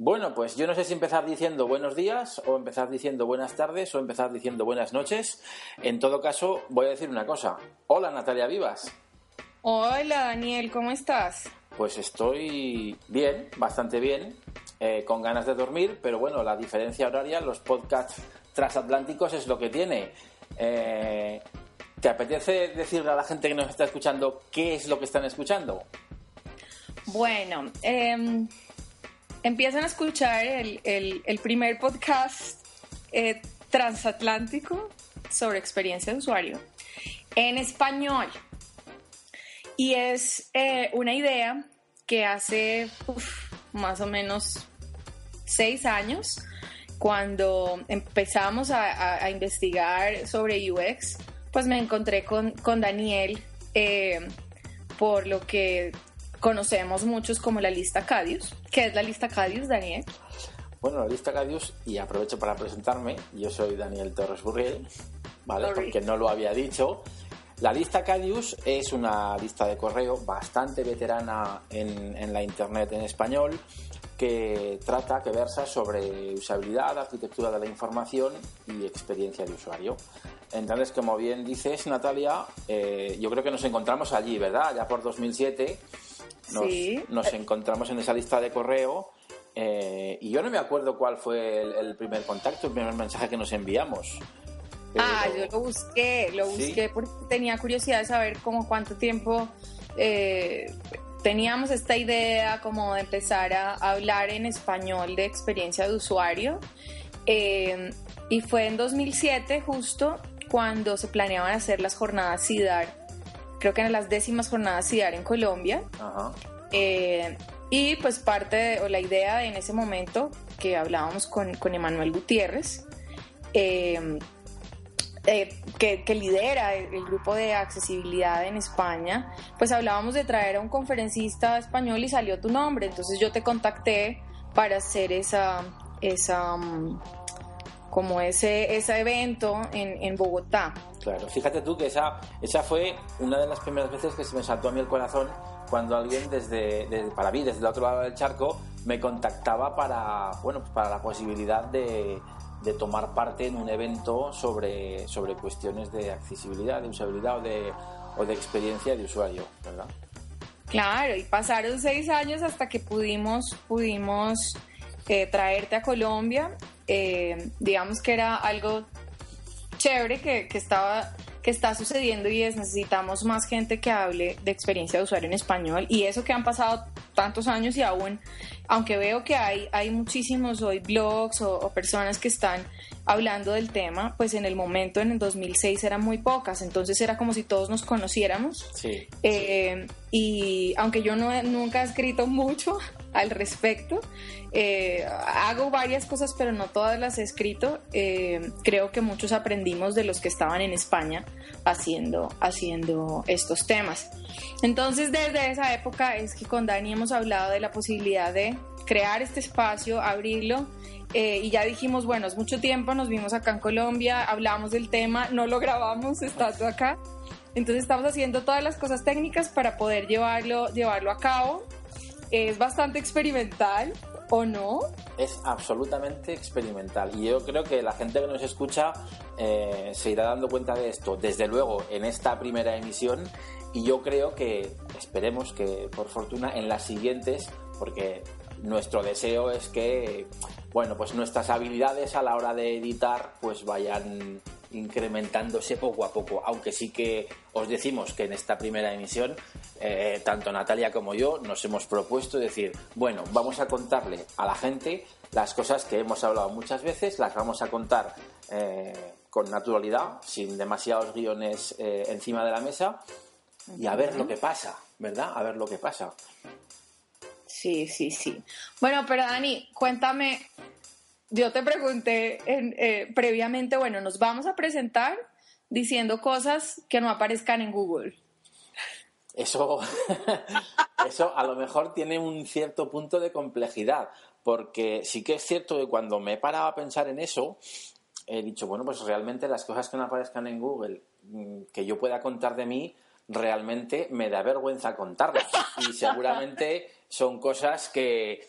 Bueno, pues yo no sé si empezar diciendo buenos días o empezar diciendo buenas tardes o empezar diciendo buenas noches. En todo caso, voy a decir una cosa. Hola Natalia Vivas. Hola Daniel, ¿cómo estás? Pues estoy bien, bastante bien, eh, con ganas de dormir, pero bueno, la diferencia horaria, los podcasts transatlánticos es lo que tiene. Eh, ¿Te apetece decirle a la gente que nos está escuchando qué es lo que están escuchando? Bueno, eh, empiezan a escuchar el, primer podcast eh, transatlántico sobre experiencia de usuario en español. Y es eh, una idea que hace más o menos seis años, cuando empezamos a, investigar sobre UX, pues me encontré con, Daniel eh, por lo que conocemos muchos como la lista Cadius. ¿Qué es la lista Cadius, Daniel? Bueno, la lista Cadius, y aprovecho para presentarme, yo soy Daniel Torres Burriel, ¿vale? Porque no lo había dicho. La lista Cadius es una lista de correo bastante veterana en, en la Internet en español que trata, que versa sobre usabilidad, arquitectura de la información y experiencia de usuario. Entonces, como bien dices, Natalia, eh, yo creo que nos encontramos allí, ¿verdad? Ya por 2007 nos, encontramos en esa lista de correo eh, y yo no me acuerdo cuál fue el, primer contacto, el primer mensaje que nos enviamos. Ah, yo lo busqué, lo busqué porque tenía curiosidad de saber cómo cuánto tiempo eh, teníamos esta idea como de empezar a hablar en español de experiencia de usuario. Eh, y fue en 2007 justo cuando se planeaban hacer las jornadas CIDAR creo que en las décimas jornadas CIDAR en Colombia. Eh, y pues parte o la idea en ese momento que hablábamos con, con Emanuel Gutiérrez, eh, eh, que, que, lidera el, grupo de accesibilidad en España, pues hablábamos de traer a un conferencista español y salió tu nombre. Entonces yo te contacté para hacer esa, esa, mm, como ese, ese evento en, en, Bogotá. Claro, fíjate tú que esa, esa fue una de las primeras veces que se me saltó a mí el corazón cuando alguien desde, para mí, desde el otro lado del charco, me contactaba para, bueno, pues para la posibilidad de, de tomar parte en un evento sobre, sobre cuestiones de accesibilidad, de usabilidad o de, o de experiencia de usuario, ¿verdad? Claro, y pasaron seis años hasta que pudimos, pudimos eh, traerte a Colombia eh, digamos que era algo chévere que, que, estaba que está sucediendo y es necesitamos más gente que hable de experiencia de usuario en español y eso que han pasado tantos años y aún aunque veo que hay, hay muchísimos hoy blogs o, personas que están hablando del tema, pues en el momento, en el 2006, eran muy pocas, entonces era como si todos nos conociéramos. Sí. Eh, y aunque yo no, nunca he escrito mucho al respecto, eh, hago varias cosas, pero no todas las he escrito. Eh, creo que muchos aprendimos de los que estaban en España haciendo, haciendo estos temas. Entonces, desde esa época es que con Dani hemos hablado de la posibilidad de crear este espacio, abrirlo. Eh, y ya dijimos, bueno, es mucho tiempo, nos vimos acá en Colombia, hablamos del tema, no lo grabamos estando acá. Entonces estamos haciendo todas las cosas técnicas para poder llevarlo, llevarlo a cabo. Es bastante experimental, ¿o no? Es absolutamente experimental. Y yo creo que la gente que nos escucha eh, se irá dando cuenta de esto, desde luego en esta primera emisión. Y yo creo que esperemos que por fortuna en las siguientes, porque nuestro deseo es que bueno pues nuestras habilidades a la hora de editar pues vayan incrementándose poco a poco, aunque sí que os decimos que en esta primera emisión, eh, tanto Natalia como yo nos hemos propuesto decir, bueno, vamos a contarle a la gente las cosas que hemos hablado muchas veces, las vamos a contar eh, con naturalidad, sin demasiados guiones eh, encima de la mesa, y a ver lo que pasa, ¿verdad? A ver lo que pasa. Sí, sí, sí. Bueno, pero Dani, cuéntame yo te pregunté eh, previamente, bueno, nos vamos a presentar diciendo cosas que no aparezcan en Google. Eso, eso a lo mejor tiene un cierto punto de complejidad, porque sí que es cierto que cuando me he parado a pensar en eso, he dicho, bueno, pues realmente las cosas que no aparezcan en Google, mm, que yo pueda contar de mí, realmente me da vergüenza contarlas. Y seguramente son cosas que,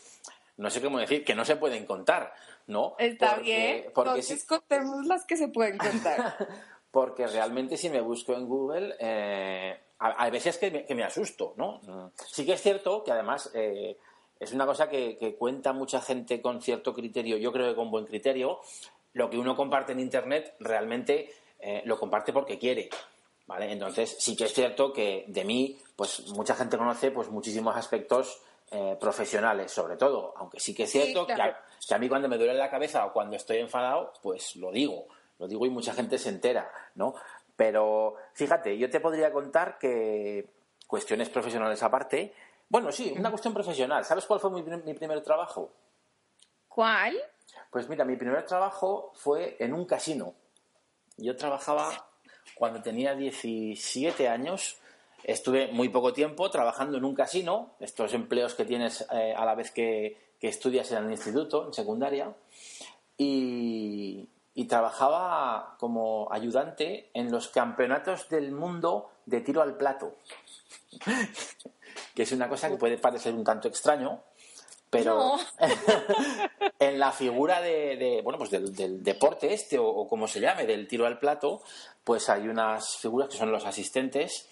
no sé cómo decir, que no se pueden contar, ¿no? Está bien, porque entonces contemos las que se pueden contar. porque realmente si me busco en Google, eh, hay veces que me, que me, asusto, ¿no? Sí que es cierto que además eh, es una cosa que, que, cuenta mucha gente con cierto criterio, yo creo que con buen criterio, lo que uno comparte en Internet realmente eh, lo comparte porque quiere. ¿Vale? Entonces, sí que es cierto que de mí, pues mucha gente conoce pues muchísimos aspectos eh, profesionales, sobre todo, aunque sí que es cierto que, a, mí cuando me duele la cabeza o cuando estoy enfadado, pues lo digo, lo digo y mucha gente se entera, ¿no? Pero fíjate, yo te podría contar que cuestiones profesionales aparte, bueno, sí, una cuestión profesional. ¿Sabes cuál fue mi, mi primer trabajo? ¿Cuál? Pues mira, mi primer trabajo fue en un casino. Yo trabajaba cuando tenía 17 años. Estuve muy poco tiempo trabajando en un casino, estos empleos que tienes eh, a la vez que, estudias en el instituto, en secundaria, y, trabajaba como ayudante en los campeonatos del mundo de tiro al plato, que es una cosa que puede parecer un tanto extraño, pero en la figura de, bueno pues del, deporte este o, como se llame del tiro al plato pues hay unas figuras que son los asistentes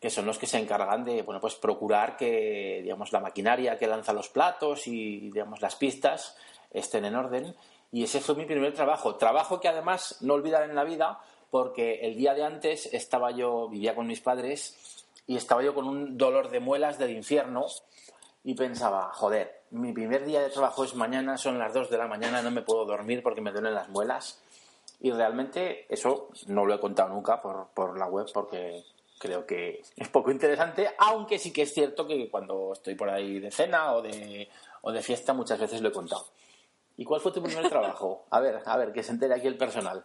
que son los que se encargan de bueno pues procurar que digamos la maquinaria que lanza los platos y digamos las pistas estén en orden y ese fue mi primer trabajo trabajo que además no olvidar en la vida porque el día de antes estaba yo vivía con mis padres y estaba yo con un dolor de muelas del infierno y pensaba, joder, mi primer día de trabajo es mañana, son las 2 de la mañana, no me puedo dormir porque me duelen las muelas. Y realmente eso no lo he contado nunca por, por la web porque creo que es poco interesante, aunque sí que es cierto que cuando estoy por ahí de cena o de, o de fiesta muchas veces lo he contado. ¿Y cuál fue tu primer trabajo? A ver, a ver, que se entere aquí el personal.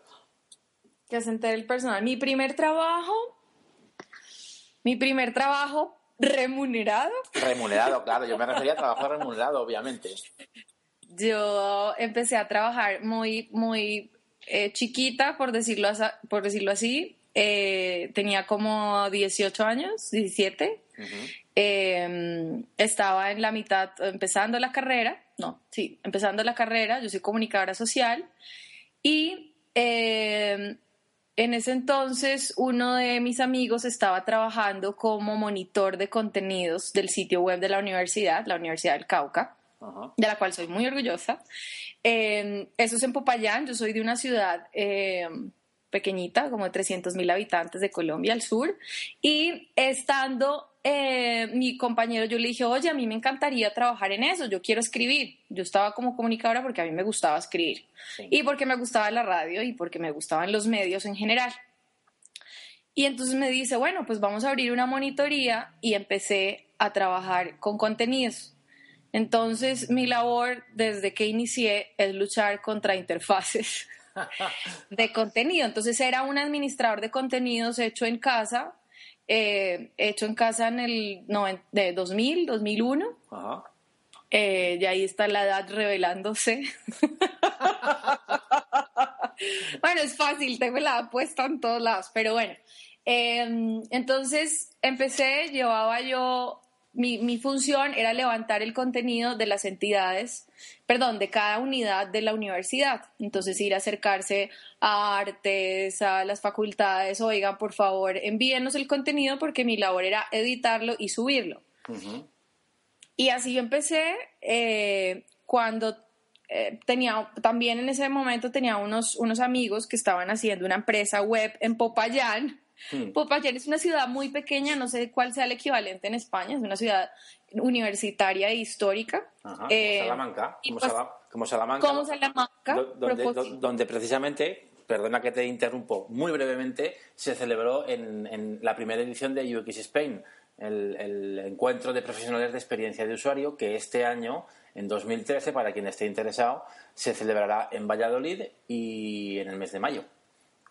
Que se entere el personal. Mi primer trabajo, mi primer trabajo ¿Remunerado? Remunerado, claro. Yo me refería a trabajo remunerado, obviamente. Yo empecé a trabajar muy, muy eh, chiquita, por decirlo, por decirlo así. Eh, tenía como 18 años, 17. Em, estaba en la mitad, empezando la carrera. No, sí, empezando la carrera. Yo soy comunicadora social. Y em, en ese entonces, uno de mis amigos estaba trabajando como monitor de contenidos del sitio web de la universidad, la Universidad del Cauca, de la cual soy muy orgullosa. Em, eso es en Popayán, yo soy de una ciudad em, pequeñita, como de 300 mil habitantes de Colombia al sur, y estando eh, mi compañero, yo le dije, oye, a mí me encantaría trabajar en eso, yo quiero escribir. Yo estaba como comunicadora porque a mí me gustaba escribir y porque me gustaba la radio y porque me gustaban los medios en general. Y entonces me dice, bueno, pues vamos a abrir una monitoría y empecé a trabajar con contenidos. Entonces mi labor desde que inicié es luchar contra interfaces de contenido. Entonces era un administrador de contenidos hecho en casa eh, hecho en casa en el de 2000, 2001. Ajá. Eh, y ahí está la edad revelándose. bueno, es fácil, tengo la puesta en todos lados, pero bueno. Em, entonces empecé, llevaba yo mi, función era levantar el contenido de las entidades, perdón, de cada unidad de la universidad. Entonces ir a acercarse a artes, a las facultades, oigan, por favor, envíenos el contenido porque mi labor era editarlo y subirlo. Y así yo empecé eh, cuando eh, tenía, también en ese momento tenía unos, unos amigos que estaban haciendo una empresa web en Popayán Hmm. Popayán es una ciudad muy pequeña, no sé cuál sea el equivalente en España, es una ciudad universitaria e histórica. Ajá, eh, Salamanca, como, pues, Salamanca. Como Salamanca. donde, precisamente, perdona que te interrumpo muy brevemente, se celebró en, la primera edición de UX Spain, el, el, encuentro de profesionales de experiencia de usuario, que este año, en 2013, para quien esté interesado, se celebrará en Valladolid y en el mes de mayo.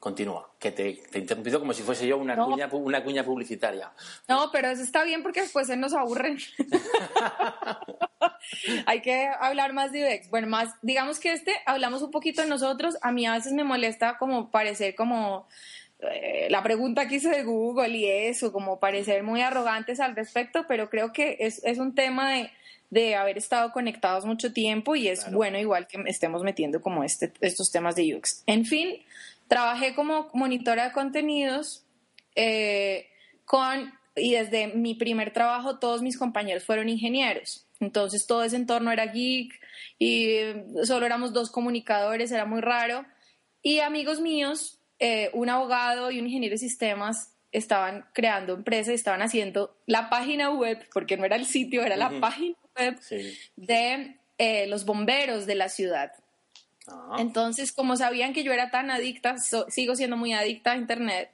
Continúa, que te, he interrumpido como si fuese yo una, cuña, una cuña publicitaria. No, pero eso está bien porque después se nos aburren. Hay que hablar más de UX. Bueno, más, digamos que este, hablamos un poquito de nosotros. A mí a veces me molesta como parecer como eh, la pregunta que hice de Google y eso, como parecer muy arrogantes al respecto, pero creo que es, es un tema de, de, haber estado conectados mucho tiempo y es bueno igual que estemos metiendo como este, estos temas de UX. En fin, trabajé como monitora de contenidos eh, con, y desde mi primer trabajo todos mis compañeros fueron ingenieros. Entonces todo ese entorno era geek y solo éramos dos comunicadores, era muy raro. Y amigos míos eh, un abogado y un ingeniero de sistemas estaban creando empresas y estaban haciendo la página web, porque no era el sitio, era la página web de eh, los bomberos de la ciudad. Ah. Entonces, como sabían que yo era tan adicta, sigo siendo muy adicta a Internet,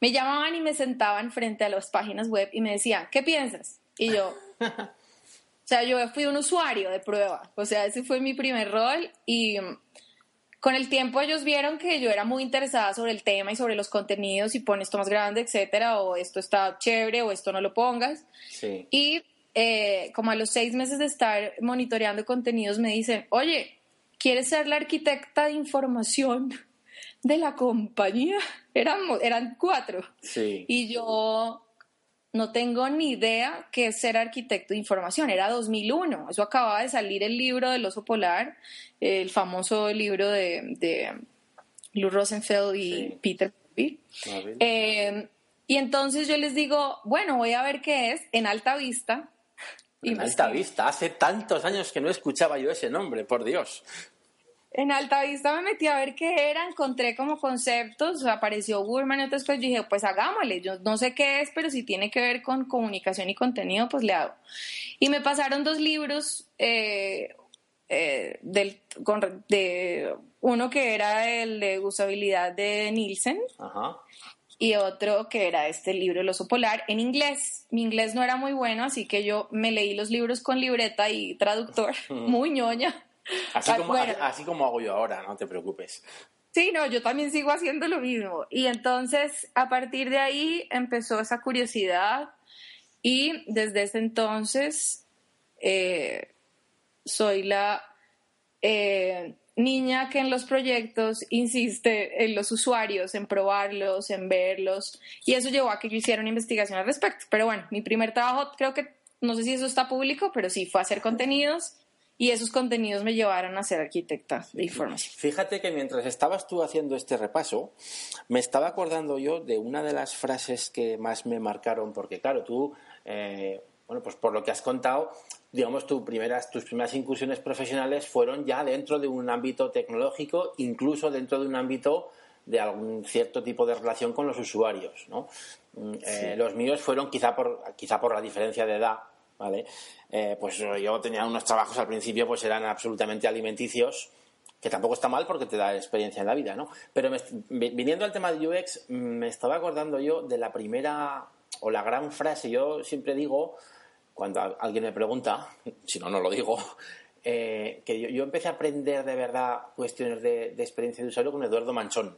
me llamaban y me sentaban frente a las páginas web y me decían, ¿qué piensas? Y yo, o sea, yo fui un usuario de prueba, o sea, ese fue mi primer rol y con el tiempo ellos vieron que yo era muy interesada sobre el tema y sobre los contenidos y pon esto más grande, etcétera, o esto está chévere o esto no lo pongas. Y eh, como a los seis meses de estar monitoreando contenidos me dicen, oye, ¿quieres ser la arquitecta de información de la compañía? Eran, eran cuatro. Y yo, no tengo ni idea qué es ser arquitecto de información. Era 2001. Eso acababa de salir el libro del oso polar, el famoso libro de, de Lou Rosenfeld y Peter eh, y entonces yo les digo, bueno, voy a ver qué es en alta vista. En alta vista, hace tantos años que no escuchaba yo ese nombre, por Dios en Alta Vista me metí a ver qué era, encontré como conceptos, apareció Burman y otras cosas, yo dije, pues hagámosle, yo no sé qué es, pero si tiene que ver con comunicación y contenido, pues le hago. Y me pasaron dos libros, eh, eh, del, de uno que era el de usabilidad de Nielsen y otro que era este libro El oso polar en inglés. Mi inglés no era muy bueno, así que yo me leí los libros con libreta y traductor, muy ñoña. Así como, así como hago yo ahora, no te preocupes. Sí, no, yo también sigo haciendo lo mismo. Y entonces, a partir de ahí empezó esa curiosidad y desde ese entonces eh, soy la eh, niña que en los proyectos insiste en los usuarios, en probarlos, en verlos. Y eso llevó a que yo hiciera una investigación al respecto. Pero bueno, mi primer trabajo creo que, no sé si eso está público, pero sí fue hacer contenidos y esos contenidos me llevaron a ser arquitecta de información. Fíjate que mientras estabas tú haciendo este repaso, me estaba acordando yo de una de las frases que más me marcaron, porque claro, tú, eh, bueno, pues por lo que has contado, digamos, tus primeras, tus primeras incursiones profesionales fueron ya dentro de un ámbito tecnológico, incluso dentro de un ámbito de algún cierto tipo de relación con los usuarios, ¿no? Mm, eh, los míos fueron quizá por, quizá por la diferencia de edad, ¿vale? Eh, pues yo tenía unos trabajos al principio, pues eran absolutamente alimenticios, que tampoco está mal porque te da experiencia en la vida, ¿no? Pero viniendo al tema de UX, me estaba acordando yo de la primera o la gran frase, yo siempre digo, cuando alguien me pregunta, si no, no lo digo, eh, que yo, empecé a aprender de verdad cuestiones de experiencia de usuario con Eduardo Manchón.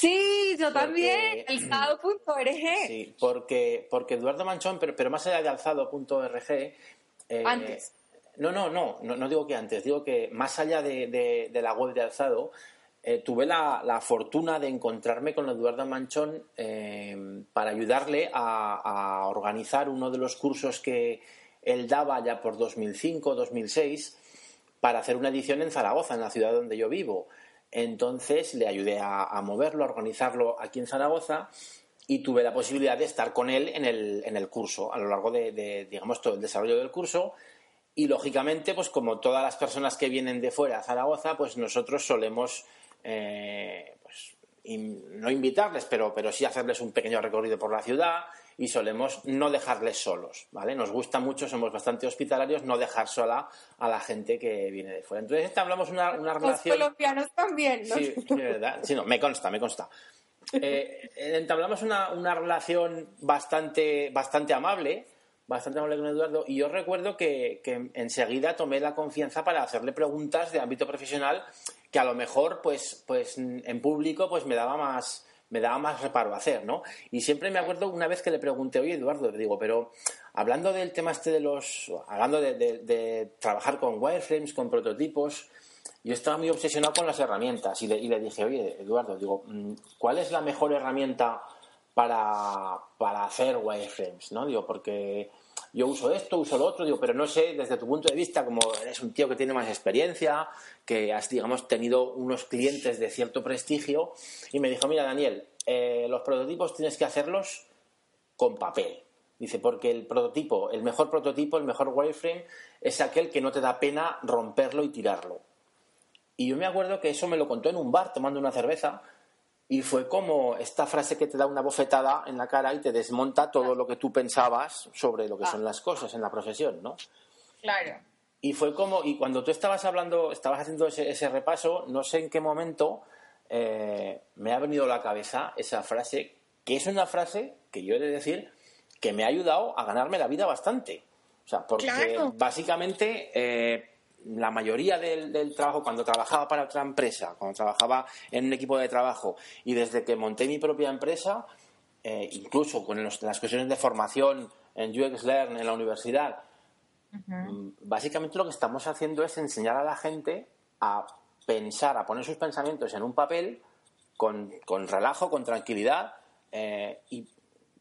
Sí, yo también, alzado.org. Sí, porque, porque Eduardo Manchón, pero, pero más allá de alzado.org. Eh, antes. No, no, no, no, digo que antes, digo que más allá de, la web de alzado, eh, tuve la, fortuna de encontrarme con Eduardo Manchón eh, para ayudarle a, a, organizar uno de los cursos que él daba ya por 2005, 2006, para hacer una edición en Zaragoza, en la ciudad donde yo vivo. Entonces le ayudé a, moverlo, a organizarlo aquí en Zaragoza y tuve la posibilidad de estar con él en el, en el curso, a lo largo de, digamos, todo el desarrollo del curso. Y lógicamente, pues como todas las personas que vienen de fuera a Zaragoza, pues nosotros solemos, eh, pues, no invitarles, pero, pero sí hacerles un pequeño recorrido por la ciudad, y solemos no dejarles solos, ¿vale? Nos gusta mucho, somos bastante hospitalarios, no dejar sola a la gente que viene de fuera. Entonces hablamos una, una relación... Los colombianos también, ¿no? Sí, de verdad. Sí, no, me consta, me consta. Eh, entablamos una, una, relación bastante, bastante amable, bastante amable con Eduardo, y yo recuerdo que, que enseguida tomé la confianza para hacerle preguntas de ámbito profesional que a lo mejor, pues, pues en público, pues me daba más me daba más reparo hacer, ¿no? Y siempre me acuerdo una vez que le pregunté, oye, Eduardo, le digo, pero hablando del tema este de los, hablando de, trabajar con wireframes, con prototipos, yo estaba muy obsesionado con las herramientas y le, y le dije, oye, Eduardo, digo, mm, ¿cuál es la mejor herramienta para, para hacer wireframes? ¿no? Digo, porque yo uso esto, uso lo otro, digo, pero no sé, desde tu punto de vista, como eres un tío que tiene más experiencia, que has, digamos, tenido unos clientes de cierto prestigio, y me dijo, mira, Daniel, eh, los prototipos tienes que hacerlos con papel. Dice, porque el prototipo, el mejor prototipo, el mejor wireframe, es aquel que no te da pena romperlo y tirarlo. Y yo me acuerdo que eso me lo contó en un bar tomando una cerveza, y fue como esta frase que te da una bofetada en la cara y te desmonta todo lo que tú pensabas sobre lo que son las cosas en la profesión, ¿no? Claro. Y fue como, y cuando tú estabas hablando, estabas haciendo ese, repaso, no sé en qué momento eh, me ha venido a la cabeza esa frase, que es una frase que yo he de decir que me ha ayudado a ganarme la vida bastante. O sea, porque básicamente eh, la mayoría del, trabajo, cuando trabajaba para otra empresa, cuando trabajaba en un equipo de trabajo y desde que monté mi propia empresa, eh, incluso con las cuestiones de formación en UX Learn en la universidad, mm, básicamente lo que estamos haciendo es enseñar a la gente a pensar, a poner sus pensamientos en un papel con, relajo, con tranquilidad eh, y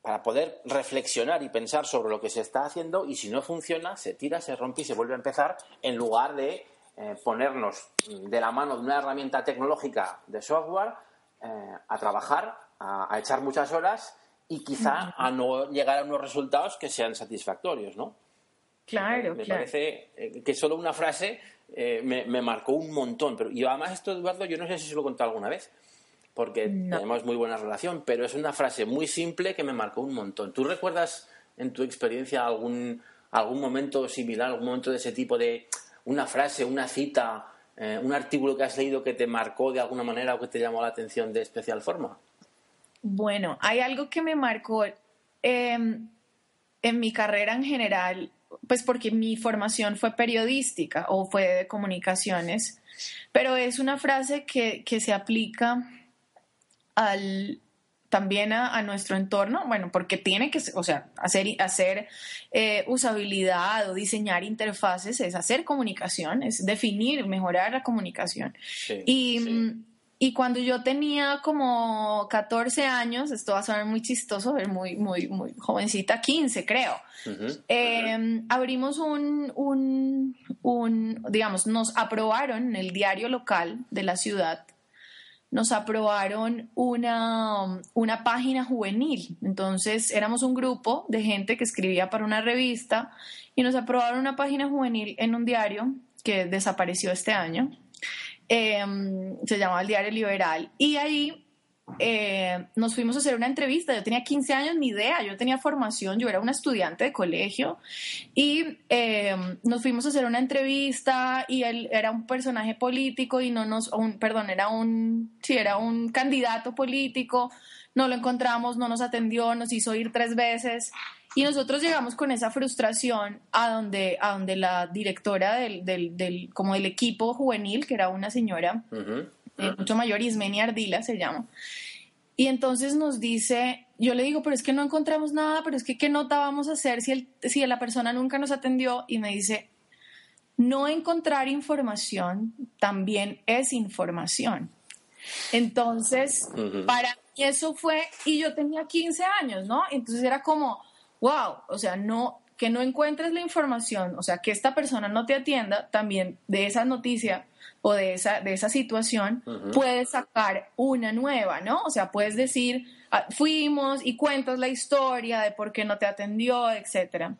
para poder reflexionar y pensar sobre lo que se está haciendo y si no funciona, se tira, se rompe y se vuelve a empezar en lugar de eh, ponernos de la mano de una herramienta tecnológica de software eh, a trabajar, a, echar muchas horas y quizá a no llegar a unos resultados que sean satisfactorios, ¿no? Claro, me parece eh, que solo una frase me, me, marcó un montón. Pero, y además esto, Eduardo, yo no sé si se lo he contado alguna vez, porque tenemos muy buena relación, pero es una frase muy simple que me marcó un montón. ¿Tú recuerdas en tu experiencia algún, algún momento similar, algún momento de ese tipo de una frase, una cita, eh, un artículo que has leído que te marcó de alguna manera o que te llamó la atención de especial forma? Bueno, hay algo que me marcó em, en mi carrera en general, pues porque mi formación fue periodística o fue de comunicaciones, pero es una frase que, que se aplica al, también a, nuestro entorno, bueno, porque tiene que, o sea, hacer, hacer eh, usabilidad o diseñar interfaces es hacer comunicación, es definir, mejorar la comunicación. y, y cuando yo tenía como 14 años, esto va a sonar muy chistoso, muy, muy, muy jovencita, 15 creo, em, abrimos un, un, un, digamos, nos aprobaron en el diario local de la ciudad nos aprobaron una, una página juvenil. Entonces éramos un grupo de gente que escribía para una revista y nos aprobaron una página juvenil en un diario que desapareció este año. Em, se llamaba el Diario Liberal. Y ahí eh, nos fuimos a hacer una entrevista. Yo tenía 15 años, ni idea, yo tenía formación, yo era una estudiante de colegio y eh, nos fuimos a hacer una entrevista y él era un personaje político y no nos, un, perdón, era un, sí, era un candidato político, no lo encontramos, no nos atendió, nos hizo ir tres veces. Y nosotros llegamos con esa frustración a donde, a donde la directora del, del, del como del equipo juvenil, que era una señora, eh, mucho mayor, Ismenia Ardila se llama. Y entonces nos dice, yo le digo, pero es que no encontramos nada, pero es que qué nota vamos a hacer si, el, si la persona nunca nos atendió y me dice, no encontrar información también es información. Entonces, para mí eso fue, y yo tenía 15 años, ¿no? Entonces era como, wow, o sea, no, que no encuentres la información, o sea, que esta persona no te atienda, también de esa noticia o de esa, de esa situación, puedes sacar una nueva, ¿no? O sea, puedes decir, ah, fuimos y cuentas la historia de por qué no te atendió, etcétera.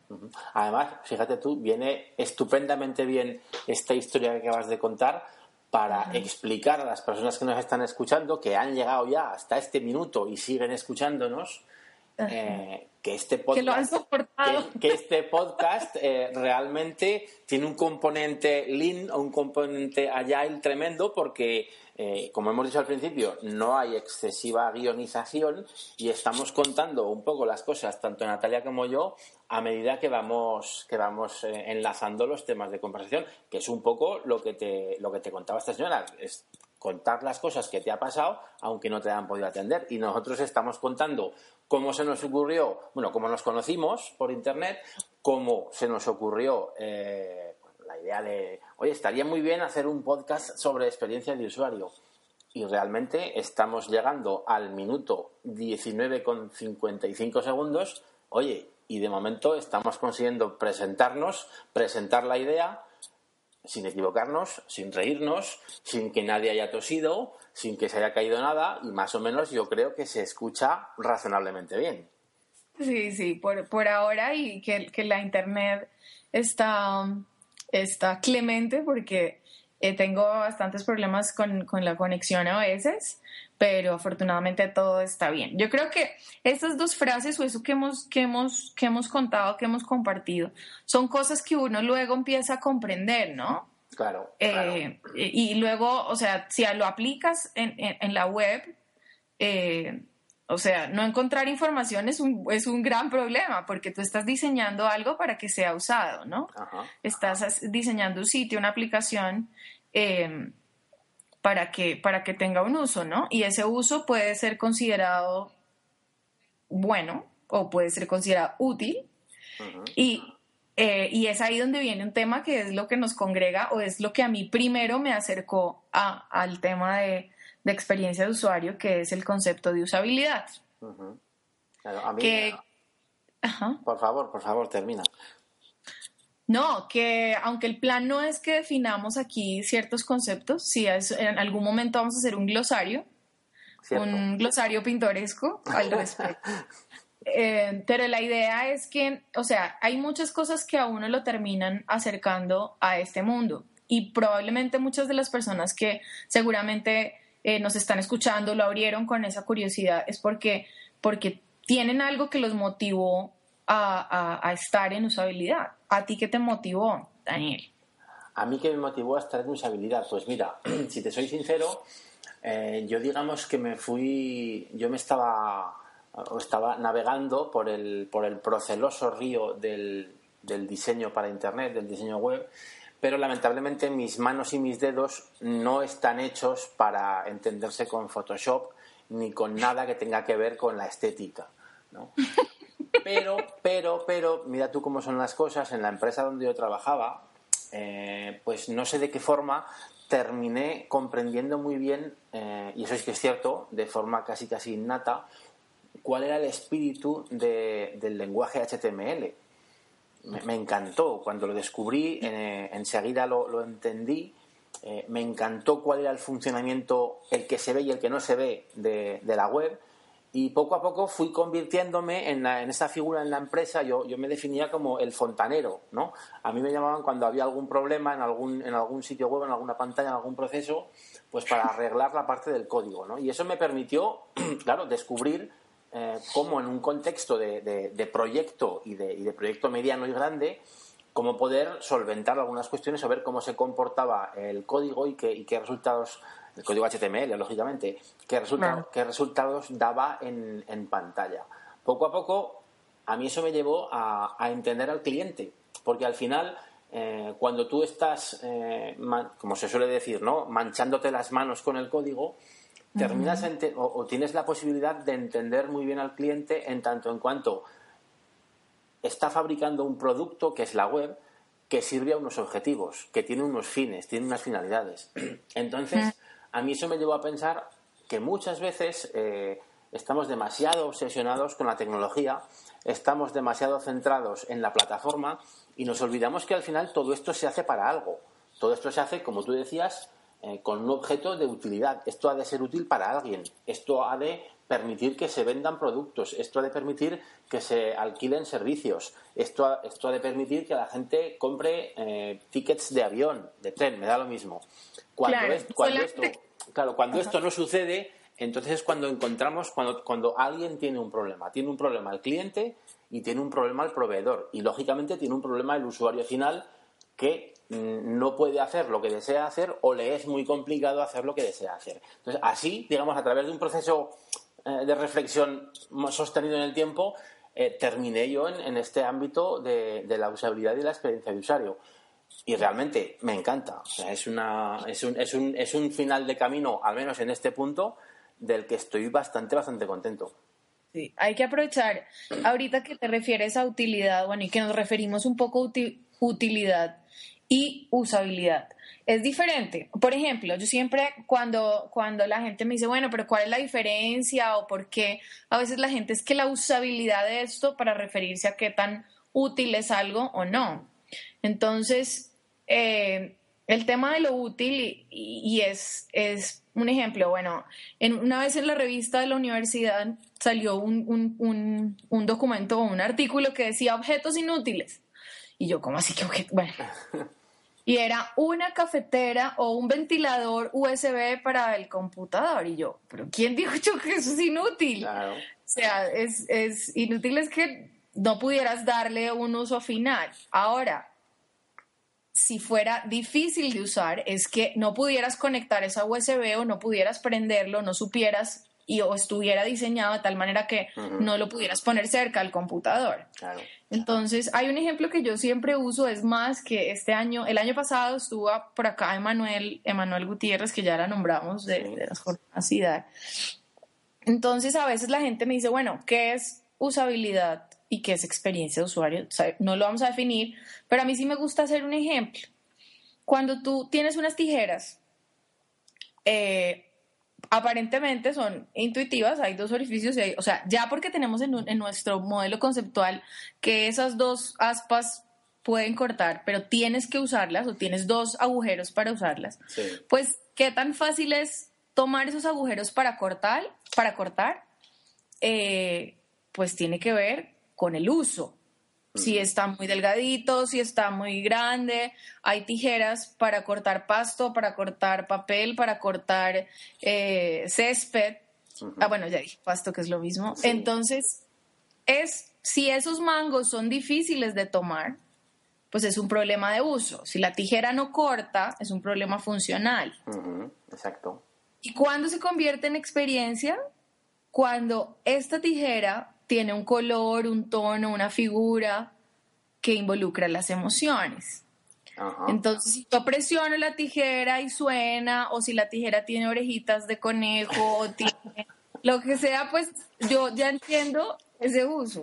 Además, fíjate tú, viene estupendamente bien esta historia que acabas de contar para explicar a las personas que nos están escuchando, que han llegado ya hasta este minuto y siguen escuchándonos, eh, que este podcast, que, este podcast eh, realmente tiene un componente lean o un componente agile tremendo porque, eh, como hemos dicho al principio, no hay excesiva guionización y estamos contando un poco las cosas, tanto Natalia como yo, a medida que vamos, que vamos enlazando los temas de conversación, que es un poco lo que te, lo que te contaba esta señora. Es contar las cosas que te ha pasado, aunque no te hayan podido atender. Y nosotros estamos contando cómo se nos ocurrió, bueno, cómo nos conocimos por internet, cómo se nos ocurrió eh, la idea de, oye, estaría muy bien hacer un podcast sobre experiencia de usuario. Y realmente estamos llegando al minuto 19,55 segundos. Oye, y de momento estamos consiguiendo presentarnos, presentar la idea sin equivocarnos, sin reírnos, sin que nadie haya tosido, sin que se haya caído nada y más o menos yo creo que se escucha razonablemente bien. Sí, sí, por, por ahora y que, que la internet está, está clemente porque eh, tengo bastantes problemas con, con, la conexión a veces, pero afortunadamente todo está bien. Yo creo que estas dos frases o eso que hemos, que hemos, que hemos contado, que hemos compartido, son cosas que uno luego empieza a comprender, ¿no? Claro. Eh, y, luego, o sea, si lo aplicas en, en, la web, eh, o sea, no encontrar información es un, es un gran problema porque tú estás diseñando algo para que sea usado, ¿no? Estás diseñando un sitio, una aplicación em, para, que, para que tenga un uso, ¿no? Y ese uso puede ser considerado bueno o puede ser considerado útil. y, eh, y es ahí donde viene un tema que es lo que nos congrega o es lo que a mí primero me acercó a, al tema de de experiencia de usuario, que es el concepto de usabilidad. que... Por favor, por favor, termina. No, que aunque el plan no es que definamos aquí ciertos conceptos, sí en algún momento vamos a hacer un glosario, un glosario pintoresco al respecto. Eh, pero la idea es que, o sea, hay muchas cosas que a uno lo terminan acercando a este mundo y probablemente muchas de las personas que seguramente eh, nos están escuchando, lo abrieron con esa curiosidad, es porque, porque tienen algo que los motivó a, estar en usabilidad. ¿A ti qué te motivó, Daniel? A mí qué me motivó a estar en usabilidad, pues mira, si te soy sincero, eh, yo digamos que me fui, yo me estaba, estaba navegando por el, por el proceloso río del, del diseño para Internet, del diseño web, pero lamentablemente mis manos y mis dedos no están hechos para entenderse con Photoshop ni con nada que tenga que ver con la estética. ¿no? Pero, pero, pero, mira tú cómo son las cosas. En la empresa donde yo trabajaba, eh, pues no sé de qué forma terminé comprendiendo muy bien, eh, y eso es que es cierto, de forma casi casi innata, cuál era el espíritu del lenguaje HTML me, encantó. Cuando lo descubrí, eh, enseguida lo, entendí. Eh, me encantó cuál era el funcionamiento, el que se ve y el que no se ve de, la web. Y poco a poco fui convirtiéndome en, esa figura en la empresa. Yo, yo me definía como el fontanero, ¿no? A mí me llamaban cuando había algún problema en algún, en algún sitio web, en alguna pantalla, en algún proceso, pues para arreglar la parte del código, ¿no? Y eso me permitió, claro, descubrir eh, cómo en un contexto de, proyecto y de, proyecto mediano y grande, cómo poder solventar algunas cuestiones o ver cómo se comportaba el código y qué, qué resultados, el código HTML, lógicamente, qué, qué resultados daba en, pantalla. Poco a poco, a mí eso me llevó a, entender al cliente, porque al final, eh, cuando tú estás, eh, como se suele decir, ¿no? manchándote las manos con el código, terminas o, tienes la posibilidad de entender muy bien al cliente en tanto en cuanto está fabricando un producto que es la web que sirve a unos objetivos, que tiene unos fines, tiene unas finalidades. Entonces, a mí eso me llevó a pensar que muchas veces eh, estamos demasiado obsesionados con la tecnología, estamos demasiado centrados en la plataforma y nos olvidamos que al final todo esto se hace para algo. Todo esto se hace, como tú decías, eh, con un objeto de utilidad. Esto ha de ser útil para alguien. Esto ha de permitir que se vendan productos. Esto ha de permitir que se alquilen servicios. Esto ha, esto ha de permitir que la gente compre eh, tickets de avión, de tren, me da lo mismo. Cuando, cuando esto, claro, cuando esto no sucede, entonces es cuando encontramos, cuando, cuando alguien tiene un problema. Tiene un problema el cliente y tiene un problema el proveedor. Y lógicamente tiene un problema el usuario final que no puede hacer lo que desea hacer o le es muy complicado hacer lo que desea hacer. Entonces, así, digamos, a través de un proceso eh, de reflexión sostenido en el tiempo, eh, terminé yo en, este ámbito de, la usabilidad y la experiencia de usuario. Y realmente me encanta. Es, una, es, un, es, un, es un final de camino, al menos en este punto, del que estoy bastante, bastante contento. Sí, hay que aprovechar, ahorita que te refieres a utilidad, bueno, y que nos referimos un poco a utilidad, y usabilidad. Es diferente. Por ejemplo, yo siempre cuando, cuando la gente me dice, bueno, pero ¿cuál es la diferencia o por qué? A veces la gente es que la usabilidad de esto para referirse a qué tan útil es algo o no. Entonces, eh, el tema de lo útil y, es, es un ejemplo, bueno, en, una vez en la revista de la universidad salió un, un, un, documento o un artículo que decía objetos inútiles. Y yo, ¿cómo así que? Bueno. Y era una cafetera o un ventilador USB para el computador. Y yo, ¿pero quién dijo yo que eso es inútil? O sea, es, es inútil es que no pudieras darle un uso final. Ahora, si fuera difícil de usar, es que no pudieras conectar esa USB o no pudieras prenderlo, no supieras y o estuviera diseñado de tal manera que no lo pudieras poner cerca al computador. Entonces, hay un ejemplo que yo siempre uso, es más que este año, el año pasado estuvo por acá Emanuel, Emanuel Gutiérrez, que ya la nombramos de, de las jornadas Entonces, a veces la gente me dice, bueno, ¿qué es usabilidad? y qué es experiencia de usuario. no lo vamos a definir, pero a mí sí me gusta hacer un ejemplo. Cuando tú tienes unas tijeras, eh, aparentemente son intuitivas, hay dos orificios, y o sea, ya porque tenemos en, nuestro modelo conceptual que esas dos aspas pueden cortar, pero tienes que usarlas o tienes dos agujeros para usarlas, pues qué tan fácil es tomar esos agujeros para cortar, para cortar, eh, pues tiene que ver con el uso. Si está muy delgadito, si está muy grande, hay tijeras para cortar pasto, para cortar papel, para cortar eh, césped. Ah, bueno, ya dije pasto, que es lo mismo. Entonces, es si esos mangos son difíciles de tomar, pues es un problema de uso. Si la tijera no corta, es un problema funcional. Exacto. ¿Y cuándo se convierte en experiencia? Cuando esta tijera tiene un color, un tono, una figura que involucra las emociones. Entonces, si yo presiono la tijera y suena, o si la tijera tiene orejitas de conejo, o tiene lo que sea, pues yo ya entiendo ese uso.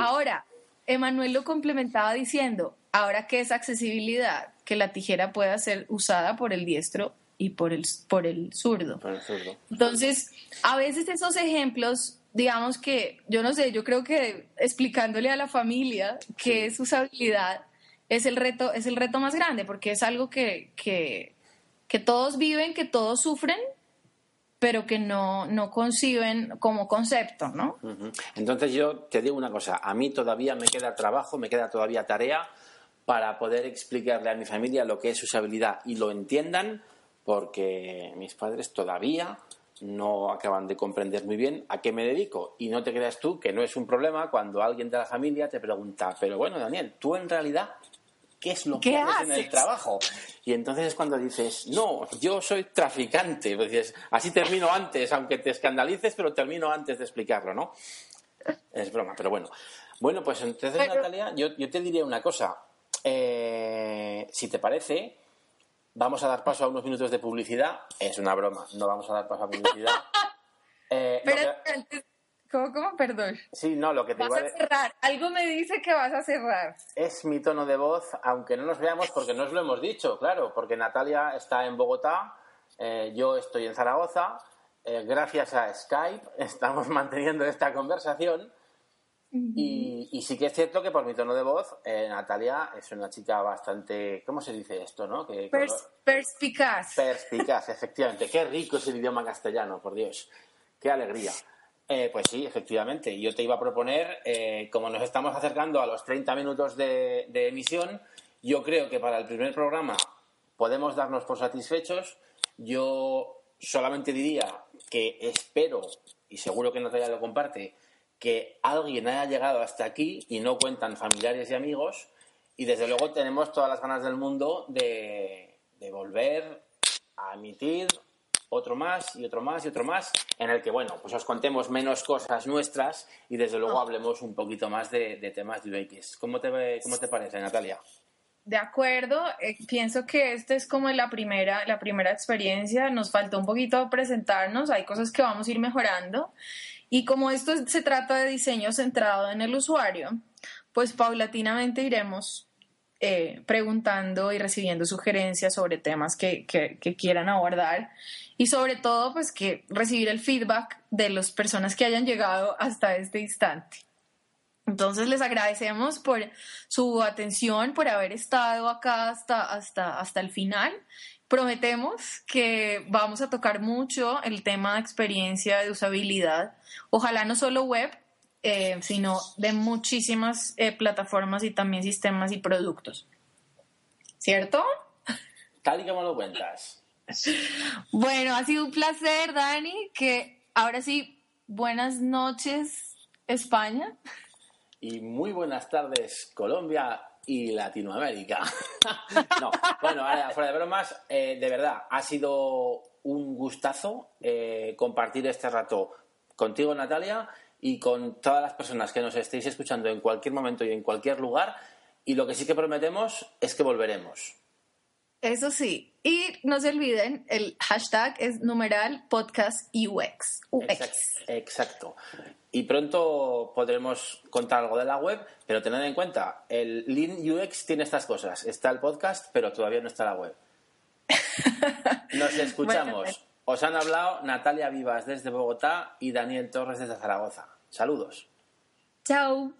Ahora, Emanuel lo complementaba diciendo, ahora qué es accesibilidad, que la tijera pueda ser usada por el diestro y por el, por el zurdo. Por el zurdo. Entonces, a veces esos ejemplos digamos que, yo no sé, yo creo que explicándole a la familia qué es usabilidad es el reto, es el reto más grande, porque es algo que, que, todos viven, que todos sufren, pero que no, no conciben como concepto, ¿no? Entonces yo te digo una cosa, a mí todavía me queda trabajo, me queda todavía tarea para poder explicarle a mi familia lo que es usabilidad y lo entiendan, porque mis padres todavía no acaban de comprender muy bien a qué me dedico. Y no te creas tú que no es un problema cuando alguien de la familia te pregunta, pero bueno, Daniel, tú en realidad, ¿qué es lo que haces, en el trabajo? Y entonces es cuando dices, no, yo soy traficante. Pues dices, así termino antes, aunque te escandalices, pero termino antes de explicarlo, ¿no? Es broma, pero bueno. Bueno, pues entonces, Natalia, yo, yo, te diría una cosa. Eh, si te parece, Vamos a dar paso a unos minutos de publicidad. Es una broma, no vamos a dar paso a publicidad. Eh, Pero ¿cómo, ¿cómo? Perdón. Sí, no, lo que te vas a cerrar. Algo me dice que vas a cerrar. Es mi tono de voz, aunque no nos veamos porque no os lo hemos dicho, claro, porque Natalia está en Bogotá, eh, yo estoy en Zaragoza. Eh, gracias a Skype estamos manteniendo esta conversación y, sí que es cierto que por mi tono de voz, eh, Natalia es una chica bastante, ¿cómo se dice esto, no? Que, perspicaz. Perspicaz, efectivamente. Qué rico es el idioma castellano, por Dios. Qué alegría. Eh, pues sí, efectivamente. Yo te iba a proponer, eh, como nos estamos acercando a los 30 minutos de, de emisión, yo creo que para el primer programa podemos darnos por satisfechos. Yo solamente diría que espero, y seguro que Natalia lo comparte, que alguien haya llegado hasta aquí y no cuentan familiares y amigos. Y desde luego tenemos todas las ganas del mundo de, volver a emitir otro más y otro más y otro más, en el que, bueno, pues os contemos menos cosas nuestras y desde luego ah. hablemos un poquito más de, temas de UX. ¿Cómo te, ¿Cómo te parece, Natalia? De acuerdo, eh, pienso que esta es como la primera, la primera experiencia, nos faltó un poquito presentarnos, hay cosas que vamos a ir mejorando y como esto se trata de diseño centrado en el usuario, pues paulatinamente iremos eh, preguntando y recibiendo sugerencias sobre temas que, que, quieran abordar y sobre todo pues que recibir el feedback de las personas que hayan llegado hasta este instante. Entonces les agradecemos por su atención, por haber estado acá hasta, hasta, hasta el final. Prometemos que vamos a tocar mucho el tema de experiencia de usabilidad, ojalá no solo web, eh, sino de muchísimas eh, plataformas y también sistemas y productos. ¿Cierto? Tal y como lo cuentas. Bueno, ha sido un placer, Dani, que ahora sí, buenas noches, España. Y muy buenas tardes, Colombia y Latinoamérica. no, bueno, fuera de bromas, eh, de verdad, ha sido un gustazo compartir este rato contigo, Natalia, y con todas las personas que nos estéis escuchando en cualquier momento y en cualquier lugar. Y lo que sí que prometemos es que volveremos. Eso sí. Y no se olviden, el hashtag es numeral podcast UX. Exacto. Y pronto podremos contar algo de la web, pero tened en cuenta, el Lean UX tiene estas cosas. Está el podcast, pero todavía no está la web. Nos escuchamos. Os han hablado Natalia Vivas desde Bogotá y Daniel Torres desde Zaragoza. Saludos. Chao.